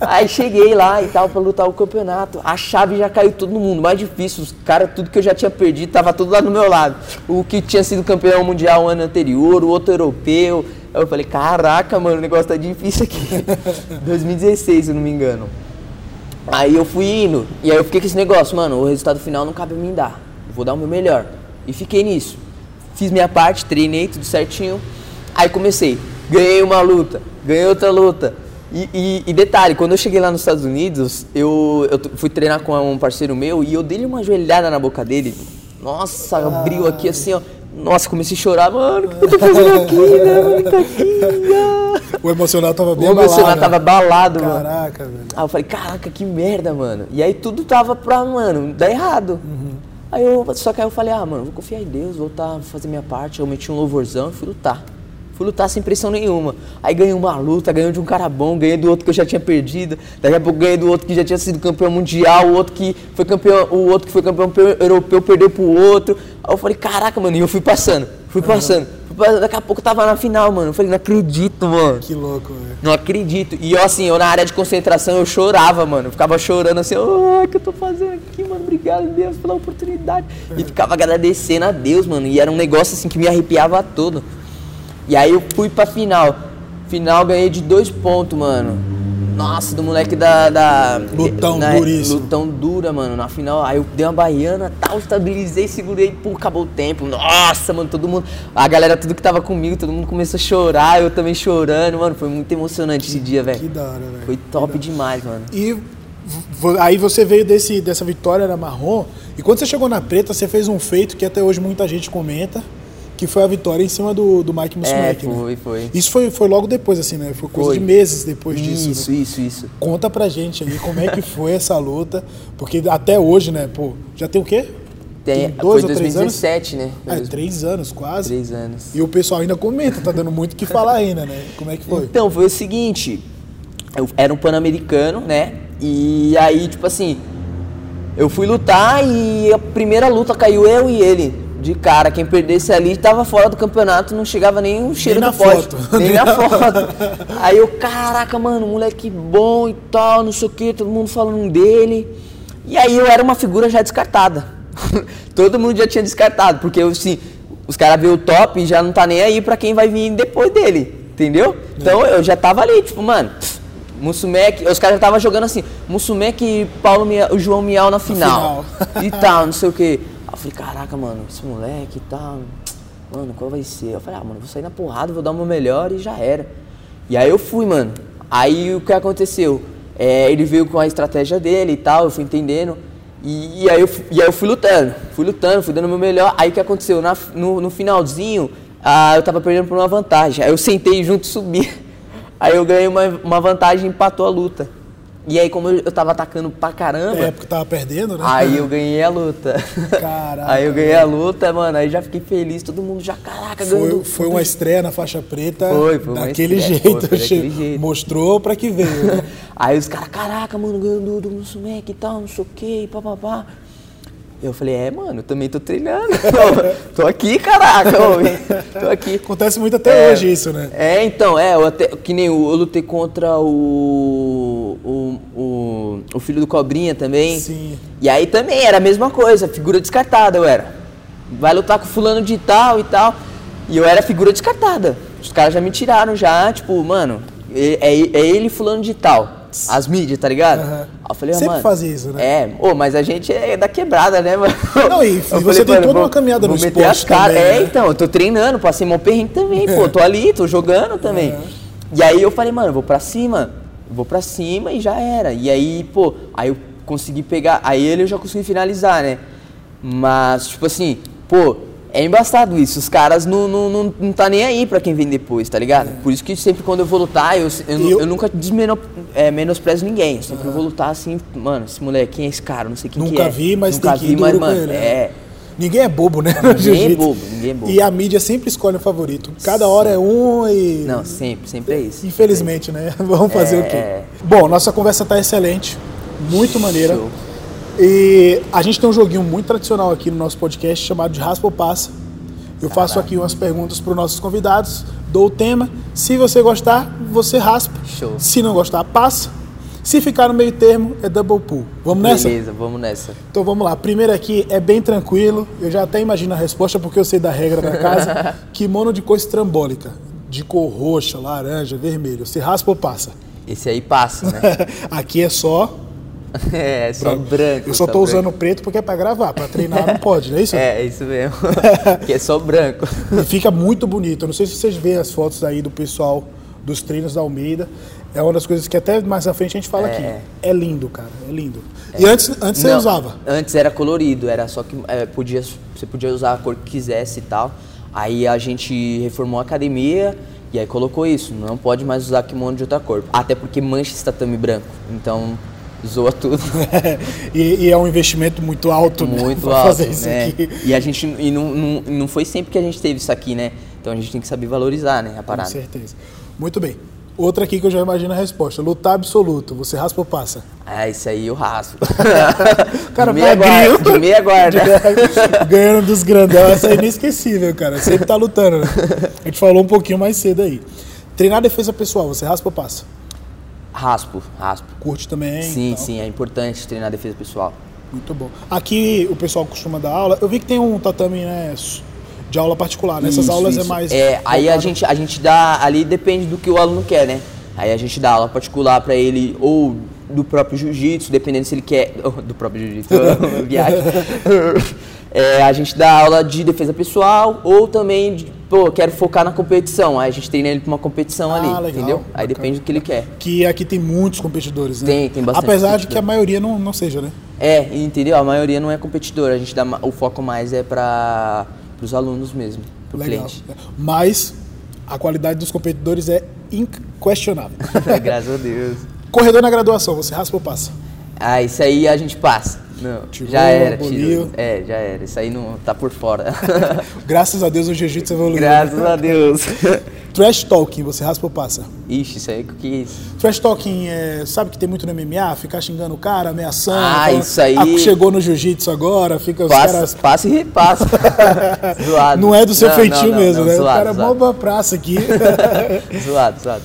Aí cheguei lá e tal pra lutar o campeonato. A chave já caiu todo mundo. Mais difícil. Os caras, tudo que eu já tinha perdido, tava tudo lá do meu lado. O que tinha sido campeão mundial o ano anterior, o outro europeu. Aí eu falei, caraca, mano, o negócio tá difícil aqui. 2016, se eu não me engano. Aí eu fui indo. E aí eu fiquei com esse negócio, mano, o resultado final não cabe a mim dar. Eu vou dar o meu melhor. E fiquei nisso. Fiz minha parte, treinei tudo certinho. Aí comecei. Ganhei uma luta, ganhei outra luta. E, e- e detalhe, quando eu cheguei lá nos Estados Unidos, eu, eu fui treinar com um parceiro meu e eu dei uma joelhada na boca dele. Nossa, abriu aqui assim, ó. Nossa, comecei a chorar, mano, o que eu tô fazendo aqui, né? mano? Tá aqui, ah. O emocional tava bem O meu celular abalado, tava né? balado, mano. Caraca, velho. Aí eu falei, caraca, que merda, mano. E aí tudo tava pra, mano, dar errado. Aí eu, só que aí eu falei, ah, mano, vou confiar em Deus, voltar, vou fazer minha parte. Eu meti um louvorzão e fui lutar. Fui lutar sem pressão nenhuma. Aí ganhei uma luta, ganhei de um cara bom, ganhei do outro que eu já tinha perdido. Daqui a pouco ganhei do outro que já tinha sido campeão mundial, o outro que foi campeão, o outro que foi campeão pe- europeu perdeu pro outro. Aí eu falei, caraca, mano, e eu fui passando, fui passando. Fui passando. Daqui a pouco eu tava na final, mano. Eu falei, não acredito, mano. Que louco, velho. Não acredito. E eu, assim, eu na área de concentração, eu chorava, mano. Eu ficava chorando assim, o que eu tô fazendo aqui, mano? Obrigado, Deus, pela oportunidade. E ficava agradecendo a Deus, mano. E era um negócio, assim, que me arrepiava todo. E aí eu fui pra final. Final ganhei de dois pontos, mano. Nossa, do moleque da. da Lutão na- duríssimo. Lutão dura, mano. Na final, aí eu dei uma baiana, tal, estabilizei, segurei, pô, acabou o tempo. Nossa, mano, todo mundo. A galera, tudo que tava comigo, todo mundo começou a chorar, eu também chorando, mano. Foi muito emocionante esse dia, Que velho. da hora, velho. Foi top demais, mano. E aí você veio desse, dessa vitória na marrom. E quando você chegou na preta, você fez um feito que até hoje muita gente comenta, que foi a vitória em cima do, do Mike É, Musumeci, né? foi, foi. Isso foi, foi logo depois, assim, né? Foi coisa Foi. de meses depois disso. Isso, né? isso, isso. Conta pra gente aí como é que foi essa luta. Porque até hoje, né, pô, já tem o quê? Tem, dois foi ou três anos? 2017, né? Ah, Dois- três anos, quase. Três anos. E o pessoal ainda comenta, tá dando muito o que falar ainda, né? Como é que foi? Então, foi o seguinte, eu era um pan-americano, né? E aí, tipo assim, eu fui lutar e a primeira luta caiu eu e ele. De cara, quem perdesse ali tava fora do campeonato, não chegava nem o cheiro na do foto. Nem na foto. Aí eu, caraca, mano, moleque bom e tal, não sei o que, todo mundo falando dele. E aí eu era uma figura já descartada. todo mundo já tinha descartado, porque assim, os caras vê o top e já não tá nem aí pra quem vai vir depois dele. Entendeu? Então eu já tava ali, tipo, mano, Mussumec, os caras já tava jogando assim, Mussumec e Paulo Mia- o João Miau na final. e tal, não sei o que. Eu falei, caraca, mano, esse moleque tal. Mano, qual vai ser? Eu falei, ah, mano, vou sair na porrada, vou dar o meu melhor e já era. E aí eu fui, mano. Aí o que aconteceu? É, ele veio com a estratégia dele e tal, eu fui entendendo. E, e aí eu, e aí eu fui lutando, fui lutando, fui dando o meu melhor. Aí o que aconteceu? Na- no, no finalzinho, ah, eu tava perdendo por uma vantagem. Aí eu sentei junto e subi. Aí eu ganhei uma, uma vantagem e empatou a luta. E aí, como eu, eu tava atacando pra caramba, É, porque tava perdendo, né? Aí eu ganhei a luta. Caraca, Aí eu ganhei a luta, mano. Aí já fiquei feliz. Todo mundo já, caraca, Foi, ganhou. foi uma estreia na faixa preta Foi, foi daquele estreia, jeito. foi, daquele jeito. Mostrou pra que veio. né? Aí os caras, caraca, mano, ganhou do, do Mussumec e tal, não sei o que, papapá. Eu falei, é, mano, eu também tô treinando. tô aqui, caraca, homem. Tô aqui. Acontece muito até É, hoje isso, né? É, então, é, eu até, que nem eu, eu lutei contra o, o, o, o filho do Cobrinha também. Sim. E aí também era a mesma coisa, figura descartada eu era. Vai lutar com fulano de tal e tal. E eu era figura descartada. Os caras já me tiraram já, tipo, mano, é, é, é ele fulano de tal. As mídias, tá ligado? Aí eu falei, ah, Sempre mano, fazia isso, né? É, ô, mas a gente é da quebrada, né, mano? Não, e- Eu você falei, tem toda uma caminhada no esporte as caras. também, É, né? então, eu tô treinando, passei mó perrengue também, pô, tô ali, tô jogando também. É. E aí eu falei, mano, vou pra cima, vou pra cima e já era. E aí, pô, aí eu consegui pegar, aí ele eu já consegui finalizar, né? Mas, tipo assim, pô, É embaçado isso, os caras não, não, não, não tá nem aí pra quem vem depois, tá ligado? Por isso que sempre quando eu vou lutar, eu, eu, eu- eu nunca desmeno, é, menosprezo ninguém. Eu sempre vou lutar assim, mano, esse moleque, quem é esse cara? Não sei quem que Nunca é. vi, mas Nunca tem que vi, mas, mano, ele, né? é. Ninguém é bobo, né? Ninguém é bobo, ninguém é bobo. E a mídia sempre escolhe o favorito. Cada hora é um e. Não, sempre, sempre é isso. Infelizmente, né? Vamos fazer É, o quê? é. Bom, nossa conversa tá excelente. Muito maneira. Show. E a gente tem um joguinho muito tradicional aqui no nosso podcast chamado de Raspa ou Passa. Eu faço aqui umas perguntas para os nossos convidados, dou o tema. Se você gostar, você raspa. Show. Se não gostar, passa. Se ficar no meio termo, é double pull. Vamos nessa? Beleza, vamos nessa. Então vamos lá. Primeiro aqui é bem tranquilo. Eu já até imagino a resposta porque eu sei da regra da casa. Kimono de cor estrambólica. De cor roxa, laranja, vermelho. Você raspa ou passa? Esse aí passa, né? aqui é só. é, só branco. Eu só tô usando preto porque é pra gravar. Pra treinar não pode, não é isso? É, isso mesmo. que é só branco. E fica muito bonito. Eu não sei se vocês veem as fotos aí do pessoal dos treinos da Almeida. É uma das coisas que até mais à frente a gente fala É. aqui. É lindo, cara. É lindo. E antes, antes você Não, usava? Antes era colorido, era só que é, podia, você podia usar a cor que quisesse e tal. Aí a gente reformou a academia e aí colocou isso. Não pode mais usar kimono de outra cor. Até porque mancha esse tatame branco. Então zoa tudo. e, e é um investimento muito alto, né? Muito pra alto, fazer isso né? aqui. E a gente e não, não, não foi sempre que a gente teve isso aqui, né? Então a gente tem que saber valorizar, né, a Com parada. certeza. Muito bem. Outra aqui que eu já imagino a resposta. Lutar absoluto. Você raspa ou passa? Ah, isso aí eu raspo. Cara, de meia magrinho. guarda, de meia guarda. Ganhando dos grandão. Essa é inesquecível, cara. Sempre tá lutando, né? A gente falou um pouquinho mais cedo aí. Treinar defesa pessoal. Você raspa ou passa? Raspo, raspo. Curte também? Sim, tal. sim, é importante treinar defesa pessoal. Muito bom. Aqui o pessoal costuma dar aula. Eu vi que tem um tatame, né? De aula particular. Nessas Isso, aulas é isso. mais. É, aí a gente, a gente dá. Ali depende do que o aluno quer, né? Aí a gente dá aula particular pra ele, ou do próprio jiu-jitsu, dependendo se ele quer. do próprio jiu-jitsu, viagem. É, a gente dá aula de defesa pessoal, ou também, de, pô, quero focar na competição. Aí a gente treina ele pra uma competição Ah, ali, legal, entendeu? Aí bacana. depende do que ele quer. Que aqui tem muitos competidores, né? Tem, tem bastante Apesar de que a maioria não, não seja, né? É, entendeu? A maioria não é competidor, a gente dá o foco mais é para os alunos mesmo, pro Legal. cliente. Mas a qualidade dos competidores é inquestionável. Graças a Deus. Corredor na graduação, você raspa ou passa? Ah, isso aí a gente passa. Não, Tirou, já era, tirou. É, já era. Isso aí não tá por fora. Graças a Deus o jiu-jitsu evoluiu. Graças a Deus. Trash talking, você raspa ou passa? Ixi, isso aí o que é isso? Trash talking, é, sabe que tem muito no MMA? Ficar xingando o cara, ameaçando. Ah, falando, isso aí- "Ah, chegou no jiu-jitsu agora, fica os Passa, caras. passa e repassa. zoado. Não é do seu Não, feitio não, não, mesmo, não, né? o Zoado, cara é mó zoado. pra praça aqui. zoado, zoado.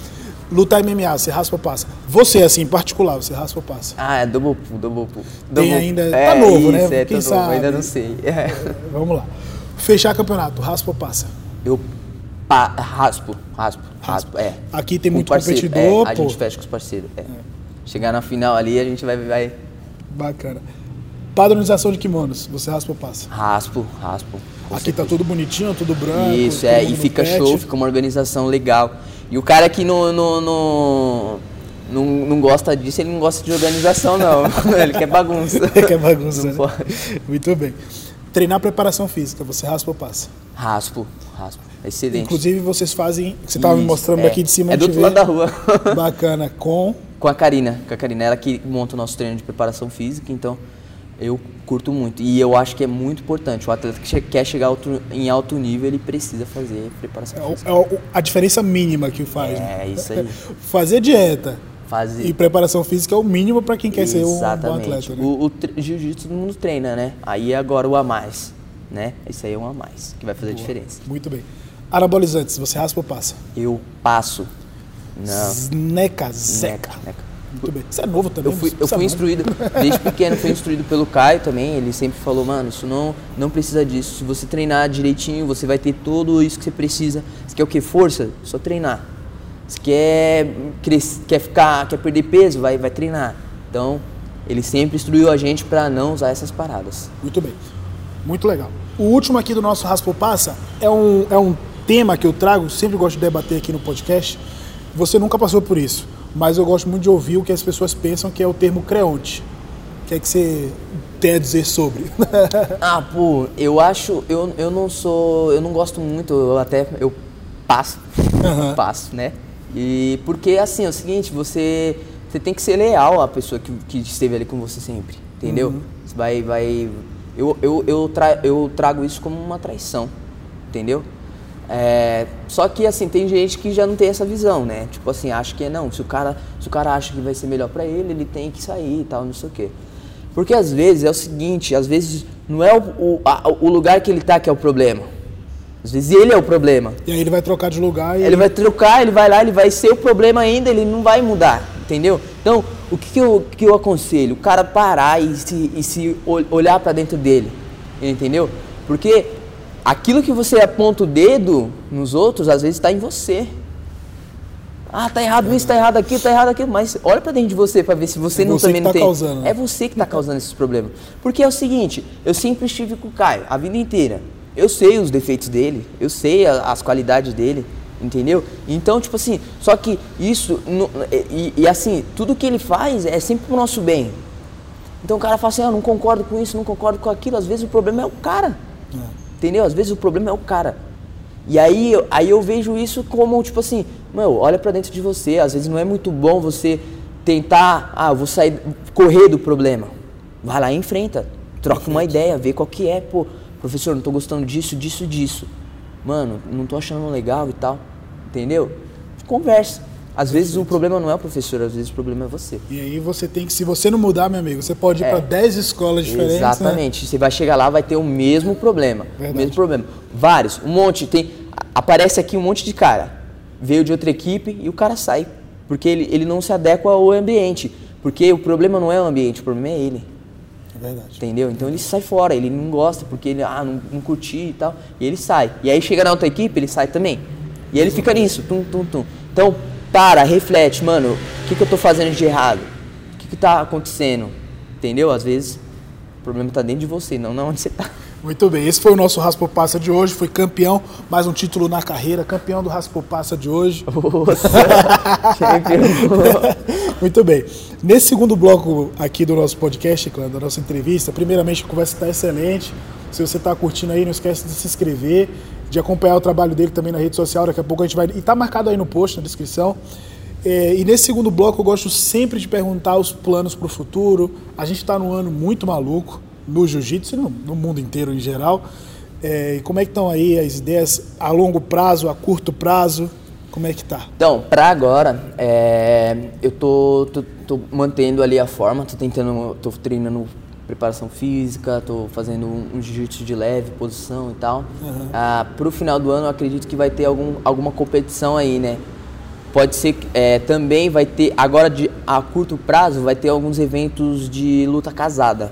Lutar MMA, você raspa ou passa? Você, assim, em particular, você raspa ou passa? Ah, é double pull, double pull. Tem Double- ainda- é, tá novo, né? isso, É, Quem tá novo, sabe? ainda não sei. É. Vamos lá. Fechar campeonato, raspa ou passa? Eu pa- raspo, raspo, raspo, é. Aqui tem muito parceiro, competidor, é, a gente fecha com os parceiros, é. Chegar na final ali, a gente vai, vai Bacana. Padronização de kimonos, você raspa ou passa? raspo, raspo. Aqui tá certeza. tudo bonitinho, tudo branco. Isso, é, e fica pet. show, fica uma organização legal. E o cara que não, não, não, não, não gosta disso, ele não gosta de organização, não. ele quer bagunça. que é bagunça, né? Muito bem. Treinar preparação física, você raspa ou passa? Raspo, raspo. Excelente. Inclusive vocês fazem, você estava me mostrando é. aqui de cima É do outro lado da rua. Bacana, com com a Karina, com a Karina, ela que monta o nosso treino de preparação física, então eu curto muito. E eu acho que é muito importante. O atleta que quer chegar alto- em alto nível, ele precisa fazer preparação é física. é a diferença mínima que faz. né? É, isso aí. Fazer dieta Fazer. e preparação física é o mínimo para quem quer ser um Exatamente. atleta. Né? O, o jiu-jitsu todo mundo treina, né? Aí é agora o a mais, né? Isso aí é um a mais que vai fazer a diferença. Muito bem. Anabolizantes, você raspa ou passa? Eu passo. Não. Neca, neca. Muito bem. Você é novo também? Eu fui, eu é fui instruído, desde pequeno fui instruído pelo Caio também, ele sempre falou, mano, isso não, não precisa disso. Se você treinar direitinho, você vai ter tudo isso que você precisa. Você quer o que? Força? Só treinar. Você quer, cres- quer ficar, quer perder peso? Vai, vai treinar. Então, ele sempre instruiu a gente pra não usar essas paradas. Muito bem. Muito legal. O último aqui do nosso Raspa ou Passa é um, é um tema que eu trago, sempre gosto de debater aqui no podcast. Você nunca passou por isso, mas eu gosto muito de ouvir o que as pessoas pensam que é o termo creonte. O que é que você tem a dizer sobre? ah, pô, eu acho, eu, eu não sou, eu não gosto muito, eu até, eu passo, uhum. passo, né? E porque, assim, é o seguinte, você, você tem que ser leal à pessoa que, que esteve ali com você sempre, entendeu? Uhum. Você vai, vai, eu, eu, eu, tra, eu trago isso como uma traição, entendeu? É, só que assim, tem gente que já não tem essa visão, né? Tipo assim, acha que não, se o cara, se o cara acha que vai ser melhor para ele, ele tem que sair e tal, não sei o quê. Porque às vezes é o seguinte, às vezes não é o, o, a, o lugar que ele tá que é o problema. Às vezes ele é o problema. E aí ele vai trocar de lugar e. Ele vai trocar, ele vai lá, ele vai ser o problema ainda, ele não vai mudar, entendeu? Então, o que, que, eu, que eu aconselho? O cara parar e se, e se olhar para dentro dele, entendeu? Porque aquilo que você aponta o dedo nos outros, às vezes está em você. Ah, tá errado isso, tá errado aquilo, tá errado aquilo. Mas olha para dentro de você para ver se você é não você também tá não tem. Causando, né? É você que está causando esses problemas. Porque é o seguinte, eu sempre estive com o Caio a vida inteira. Eu sei os defeitos dele, eu sei as qualidades dele, entendeu? Então, tipo assim, só que isso, e, e, assim, tudo que ele faz é sempre pro nosso bem. Então o cara fala assim, ah, não concordo com isso, não concordo com aquilo. Às vezes o problema é o cara. É. Entendeu? Às vezes o problema é o cara. E aí, aí eu vejo isso como, tipo assim, meu, olha para dentro de você. Às vezes não é muito bom você tentar, ah, vou sair, correr do problema. Vai lá e enfrenta. Troca uma ideia, vê qual que é. Pô, professor, não tô gostando disso, disso, disso. Mano, não tô achando legal e tal. Entendeu? Conversa. Às vezes o problema não é o professor, às vezes o problema é você. E aí você tem que, se você não mudar, meu amigo, você pode ir é. para 10 escolas diferentes. Né? Exatamente. Né? Você vai chegar lá, vai ter o mesmo problema. Verdade. O mesmo problema. Vários, um monte, tem. Aparece aqui um monte de cara. Veio de outra equipe e o cara sai. Porque ele, ele não se adequa ao ambiente. Porque o problema não é o ambiente, o problema é ele. É verdade. Entendeu? Então ele sai fora, ele não gosta, porque ele, ah, não, não curti e tal. E ele sai. E aí chega na outra equipe, ele sai também. E ele fica nisso, tum, tum, tum. Então, para, reflete, mano, o que, que eu tô fazendo de errado? O que, que tá acontecendo? Entendeu? Às vezes o problema tá dentro de você, não, não onde você tá. Muito bem, esse foi o nosso Raspo Passa de hoje, foi campeão, mais um título na carreira, campeão do Raspo Passa de hoje. Nossa, Muito bem. Nesse segundo bloco aqui do nosso podcast, da nossa entrevista, primeiramente a conversa está excelente. Se você está curtindo aí, não esquece de se inscrever, de acompanhar o trabalho dele também na rede social. Daqui a pouco a gente vai. E está marcado aí no post, na descrição. É, e nesse segundo bloco eu gosto sempre de perguntar os planos para o futuro. A gente está num ano muito maluco no jiu-jitsu e no, no, mundo inteiro em geral. É, e como é que estão aí as ideias a longo prazo, a curto prazo? Como é que tá? Então, para agora, é, eu tô, tô, tô, mantendo ali a forma, tô tentando, tô treinando preparação física, estou fazendo um, um jiu-jitsu de leve, posição e tal. Uhum. Ah, Para o final do ano, eu acredito que vai ter algum, alguma competição aí, né? Pode ser que é, também vai ter, agora de, a curto prazo, vai ter alguns eventos de luta casada.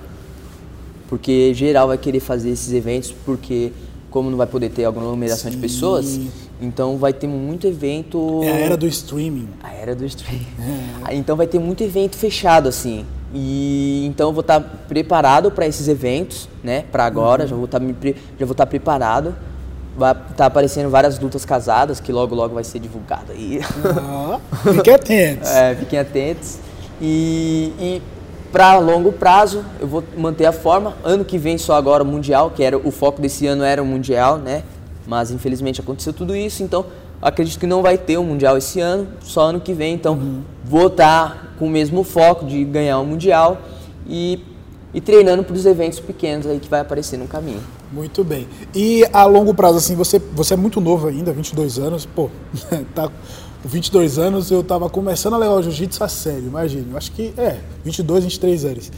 Porque geral vai querer fazer esses eventos, porque como não vai poder ter alguma aglomeração de pessoas, então vai ter muito evento. É a era do streaming. A era do streaming. É. Então vai ter muito evento fechado, assim. E então eu vou estar preparado para esses eventos, né? Para agora, uhum. já vou estar já vou estar preparado. Vai estar tá aparecendo várias lutas casadas que logo logo vai ser divulgado aí. Ah, fiquem atentos. é, fiquem atentos. E, e para longo prazo eu vou manter a forma. Ano que vem só agora o mundial, que era o foco desse ano era o mundial, né? Mas infelizmente aconteceu tudo isso, então acredito que não vai ter o mundial esse ano, só ano que vem. Então uhum. vou estar tá com o mesmo foco de ganhar o Mundial e, e treinando para os eventos pequenos aí que vai aparecer no caminho. Muito bem. E a longo prazo, assim, você, você é muito novo ainda, 22 anos, pô, tá com 22 anos eu estava começando a levar o jiu-jitsu a sério, imagina. Acho que, é, 22, 23 anos.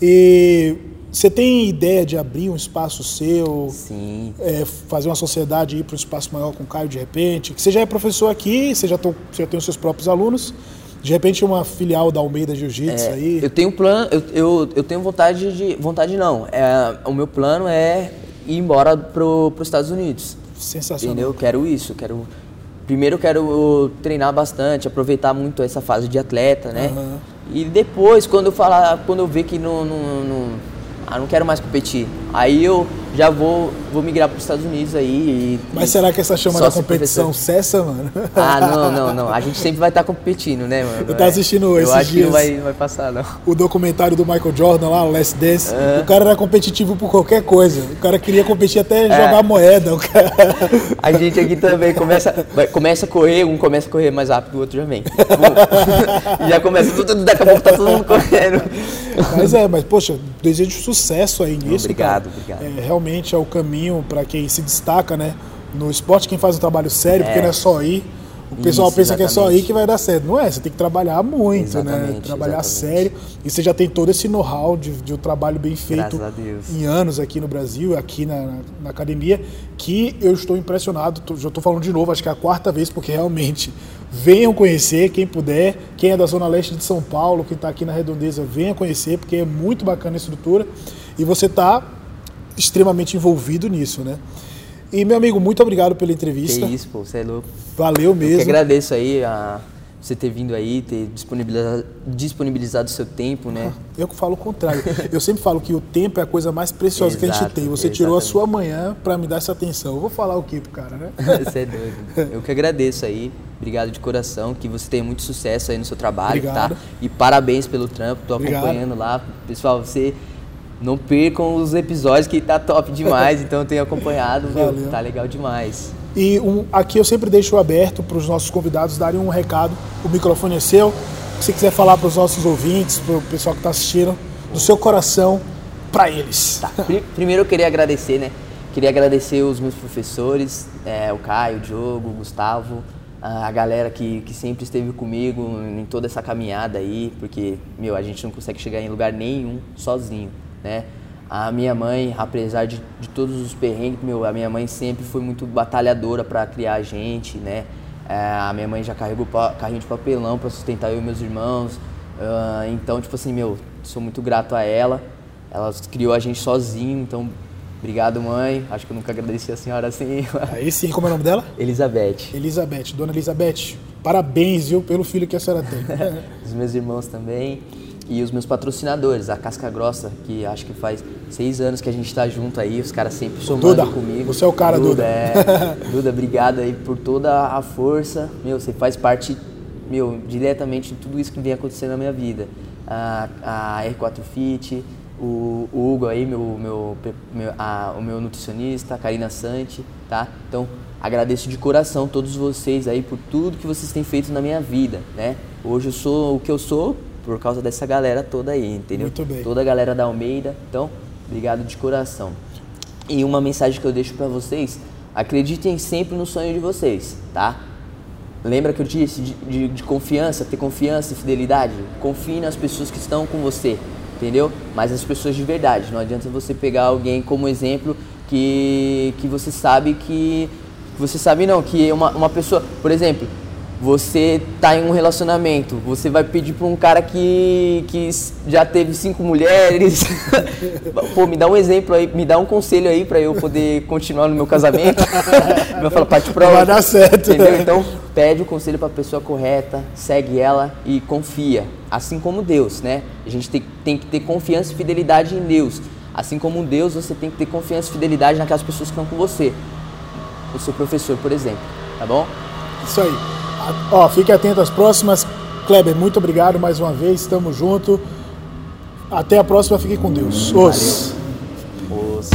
E você tem ideia de abrir um espaço seu? Sim. É, fazer uma sociedade ir para um espaço maior com o Caio de repente? Que você já é professor aqui, você já, tô, você já tem os seus próprios alunos. De repente uma filial da Almeida Jiu-Jitsu é, aí. Eu tenho plano, eu, eu, eu, tenho vontade de. Vontade não. É, o meu plano é ir embora pro, os Estados Unidos. Sensacional. Entendeu? Eu quero isso, quero. Primeiro eu quero treinar bastante, aproveitar muito essa fase de atleta, né? Uhum. E depois, quando eu falar, quando eu ver que não, não, não ah, não quero mais competir. Aí eu já vou, vou migrar para os Estados Unidos aí. E, Mas será que essa chama da competição cessa, mano? Ah, não, não, não. A gente sempre vai estar tá competindo, né, mano? Eu tava assistindo eu esses acho dias. Que não vai, vai passar, não. O documentário do Michael Jordan lá, Last Dance. O cara era competitivo por qualquer coisa. O cara queria competir até é. jogar moeda. O cara... A gente aqui também começa, vai, começa a correr, um começa a correr mais rápido, o outro já vem. já começa, daqui a pouco tá todo mundo correndo. Mas é, mas poxa, desejo sucesso aí nisso. Obrigado, cara. obrigado. É, realmente é o caminho para quem se destaca, né? No esporte, quem faz um trabalho sério, é. porque não é só ir. O pessoal Isso, pensa exatamente. que é só aí que vai dar certo. Não é, você tem que trabalhar muito, exatamente, né? Trabalhar exatamente. sério. E você já tem todo esse know-how de, de, um trabalho bem feito em anos aqui no Brasil, aqui na, na academia, que eu estou impressionado. Tô, já estou falando de novo, acho que é a quarta vez, porque realmente venham conhecer, quem puder. Quem é da Zona Leste de São Paulo, quem está aqui na Redondeza, venha conhecer, porque é muito bacana a estrutura. E você está extremamente envolvido nisso, né? E, meu amigo, muito obrigado pela entrevista. Que isso, pô, você é louco. Valeu mesmo. Eu que agradeço aí a você ter vindo aí, ter disponibilizado, disponibilizado o seu tempo, né? Eu que falo o contrário. Eu sempre falo que o tempo é a coisa mais preciosa Exato, que a gente tem. Você exatamente. tirou a sua manhã para me dar essa atenção. Eu vou falar o quê pro cara, né? você é doido. Eu que agradeço aí. Obrigado de coração, que você tenha muito sucesso aí no seu trabalho, Obrigado. tá? E parabéns pelo trampo, tô Obrigado. acompanhando lá. Pessoal, você não percam os episódios que tá top demais, então eu tenho acompanhado, viu? Valeu. Tá legal demais. E um, aqui eu sempre deixo aberto para os nossos convidados darem um recado. O microfone é seu. Se você quiser falar para os nossos ouvintes, para o pessoal que está assistindo, do seu coração para eles. Tá. Pri- Primeiro eu queria agradecer, né? Queria agradecer os meus professores, é, o Caio, o Diogo, o Gustavo, a galera que, que sempre esteve comigo em toda essa caminhada aí, porque, meu, a gente não consegue chegar em lugar nenhum sozinho, né? A minha mãe, apesar de, de todos os perrengues, meu, a minha mãe sempre foi muito batalhadora para criar a gente, né? É, a minha mãe já carregou pa- carrinho de papelão para sustentar eu e meus irmãos. Ah, então, tipo assim, meu, sou muito grato a ela. Ela criou a gente sozinho, então obrigado, mãe. Acho que eu nunca agradeci a senhora assim. Aí sim, como é o nome dela? Elizabeth. Elizabeth. Dona Elizabeth, parabéns, viu, pelo filho que a senhora tem. Os meus irmãos também. E os meus patrocinadores, a Casca Grossa, que acho que faz seis anos que a gente tá junto aí, os caras sempre somando Duda, comigo. você é o cara, Duda. É. Duda, obrigado aí por toda a força. Meu, você faz parte, meu, diretamente de tudo isso que vem acontecendo na minha vida. A, a R4 Fit, o, o Hugo aí, meu, meu, meu- a- o meu nutricionista, a Karina Sante, tá? Então, agradeço de coração todos vocês aí por tudo que vocês têm feito na minha vida, né? Hoje eu sou o que eu sou por causa dessa galera toda aí, entendeu? Muito bem. Toda a galera da Almeida. Então, obrigado de coração. E uma mensagem que eu deixo pra vocês: acreditem sempre no sonho de vocês, tá? Lembra que eu disse de, de- de confiança, ter confiança e fidelidade? Confie nas pessoas que estão com você, entendeu? Mas as pessoas de verdade. Não adianta você pegar alguém como exemplo que, que você sabe que. Você sabe não, que uma, uma pessoa. Por exemplo, você tá em um relacionamento, você vai pedir pra um cara que, que já teve cinco mulheres. Pô, me dá um exemplo aí, me dá um conselho aí pra eu poder continuar no meu casamento. vai falar, parte pra Vai dar certo. Entendeu? Então, pede o conselho pra pessoa correta, segue ela e confia. Assim como Deus, né? A gente tem, tem que ter confiança e fidelidade em Deus. Assim como Deus, você tem que ter confiança e fidelidade naquelas pessoas que estão com você. O seu professor, por exemplo. Tá bom? Isso aí. Ó, fique atento às próximas. Kleber, muito obrigado mais uma vez. Estamos junto. Até a próxima. Fique com Deus. Os. Os...